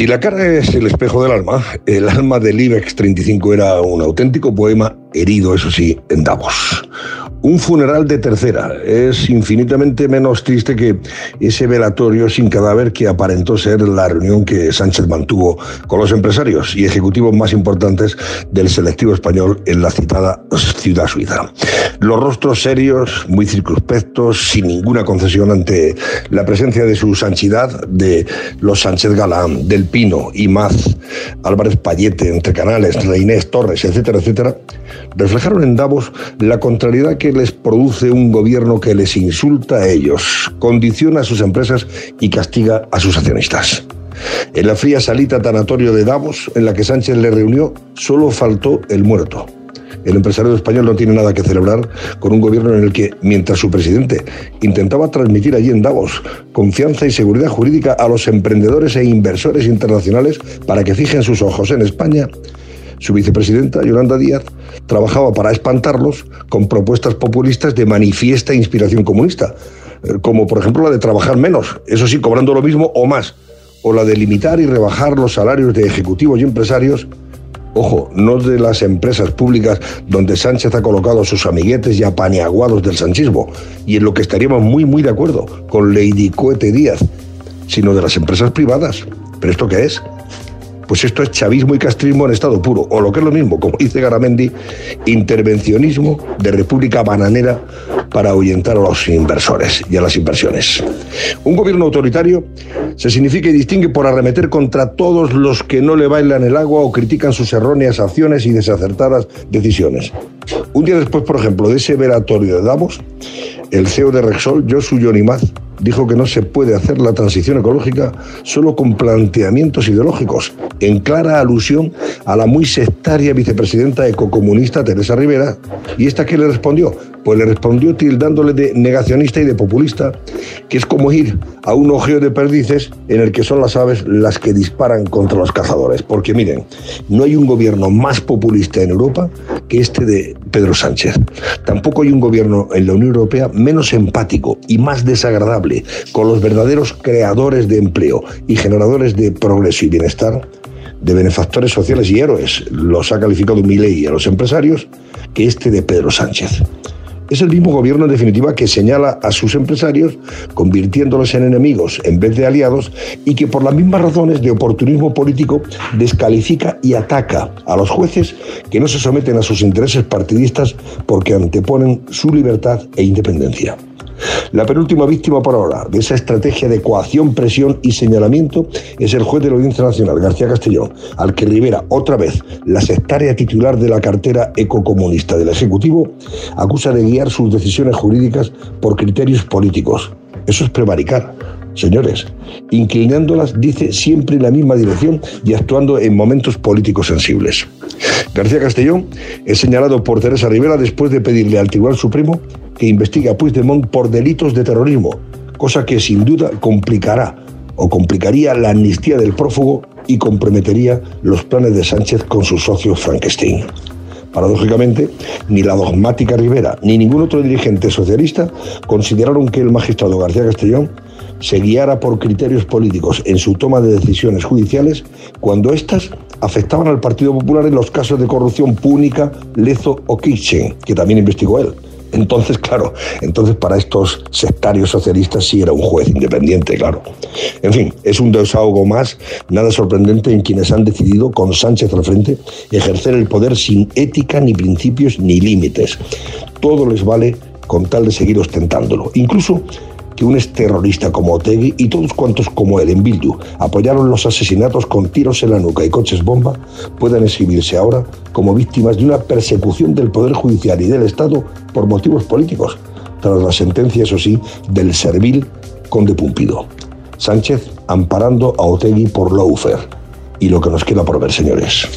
Si la cara es el espejo del alma, el alma del IBEX 35 era un auténtico poema herido, eso sí, en Davos. Un funeral de tercera es infinitamente menos triste que ese velatorio sin cadáver que aparentó ser la reunión que Sánchez mantuvo con los empresarios y ejecutivos más importantes del selectivo español en la citada ciudad suiza. Los rostros serios, muy circunspectos, sin ninguna concesión ante la presencia de su sanchidad, de los Sánchez Galán, Del Pino, Imaz, Álvarez Payete, Entre Canales, Reinés Torres, etcétera, etcétera, reflejaron en Davos la contrariedad que les produce un gobierno que les insulta a ellos, condiciona a sus empresas y castiga a sus accionistas. En la fría salita tanatorio de Davos, en la que Sánchez le reunió, solo faltó el muerto. El empresario español no tiene nada que celebrar con un gobierno en el que, mientras su presidente intentaba transmitir allí en Davos confianza y seguridad jurídica a los emprendedores e inversores internacionales para que fijen sus ojos en España, su vicepresidenta, Yolanda Díaz, trabajaba para espantarlos con propuestas populistas de manifiesta inspiración comunista, eh, como por ejemplo la de trabajar menos, eso sí, cobrando lo mismo o más, o la de limitar y rebajar los salarios de ejecutivos y empresarios, ojo, no de las empresas públicas donde Sánchez ha colocado a sus amiguetes y apaniaguados del sanchismo, y en lo que estaríamos muy, muy de acuerdo con Lady Coete Díaz, sino de las empresas privadas. ¿Pero esto qué es? Pues esto es chavismo y castrismo en estado puro, o lo que es lo mismo, como dice Garamendi, intervencionismo de república bananera para ahuyentar a los inversores y a las inversiones. Un gobierno autoritario se significa y distingue por arremeter contra todos los que no le bailan el agua o critican sus erróneas acciones y desacertadas decisiones. Un día después, por ejemplo, de ese velatorio de Davos, el CEO de Rexol, Josu Yonimaz, dijo que no se puede hacer la transición ecológica solo con planteamientos ideológicos, en clara alusión a la muy sectaria vicepresidenta ecocomunista Teresa Rivera. ¿Y esta qué le respondió? Pues le respondió tildándole de negacionista y de populista, que es como ir a un ojeo de perdices en el que son las aves las que disparan contra los cazadores. Porque miren, no hay un gobierno más populista en Europa que este de Pedro Sánchez. Tampoco hay un gobierno en la Unión Europea menos empático y más desagradable con los verdaderos creadores de empleo y generadores de progreso y bienestar, de benefactores sociales y héroes, los ha calificado Milei a los empresarios, que este de Pedro Sánchez. Es el mismo gobierno, en definitiva, que señala a sus empresarios, convirtiéndolos en enemigos en vez de aliados, y que por las mismas razones de oportunismo político descalifica y ataca a los jueces que no se someten a sus intereses partidistas porque anteponen su libertad e independencia. La penúltima víctima por ahora de esa estrategia de coacción, presión y señalamiento es el juez de la Audiencia Nacional, García Castellón, al que Rivera, otra vez, la sectaria titular de la cartera ecocomunista del Ejecutivo, acusa de guiar sus decisiones jurídicas por criterios políticos. Eso es prevaricar. Señores, inclinándolas dice siempre en la misma dirección y actuando en momentos políticos sensibles. García Castellón es señalado por Teresa Rivera después de pedirle al Tribunal Supremo que investiga a Puigdemont por delitos de terrorismo, cosa que sin duda complicará o complicaría la amnistía del prófugo y comprometería los planes de Sánchez con sus socios Frankenstein. Paradójicamente, ni la dogmática Rivera ni ningún otro dirigente socialista consideraron que el magistrado García Castellón se guiara por criterios políticos en su toma de decisiones judiciales cuando éstas afectaban al Partido Popular en los casos de corrupción púnica, Lezo o Kitchen, que también investigó él. Entonces, claro, entonces para estos sectarios socialistas sí era un juez independiente, claro. En fin, es un desahogo más, nada sorprendente en quienes han decidido, con Sánchez al frente, ejercer el poder sin ética, ni principios, ni límites. Todo les vale con tal de seguir ostentándolo. Incluso que un terrorista como Otegui y todos cuantos como él en Bildu apoyaron los asesinatos con tiros en la nuca y coches bomba puedan exhibirse ahora como víctimas de una persecución del Poder Judicial y del Estado por motivos políticos, tras la sentencia, eso sí, del servil conde Pumpido. Sánchez amparando a Otegui por lawfare. Y lo que nos queda por ver, señores.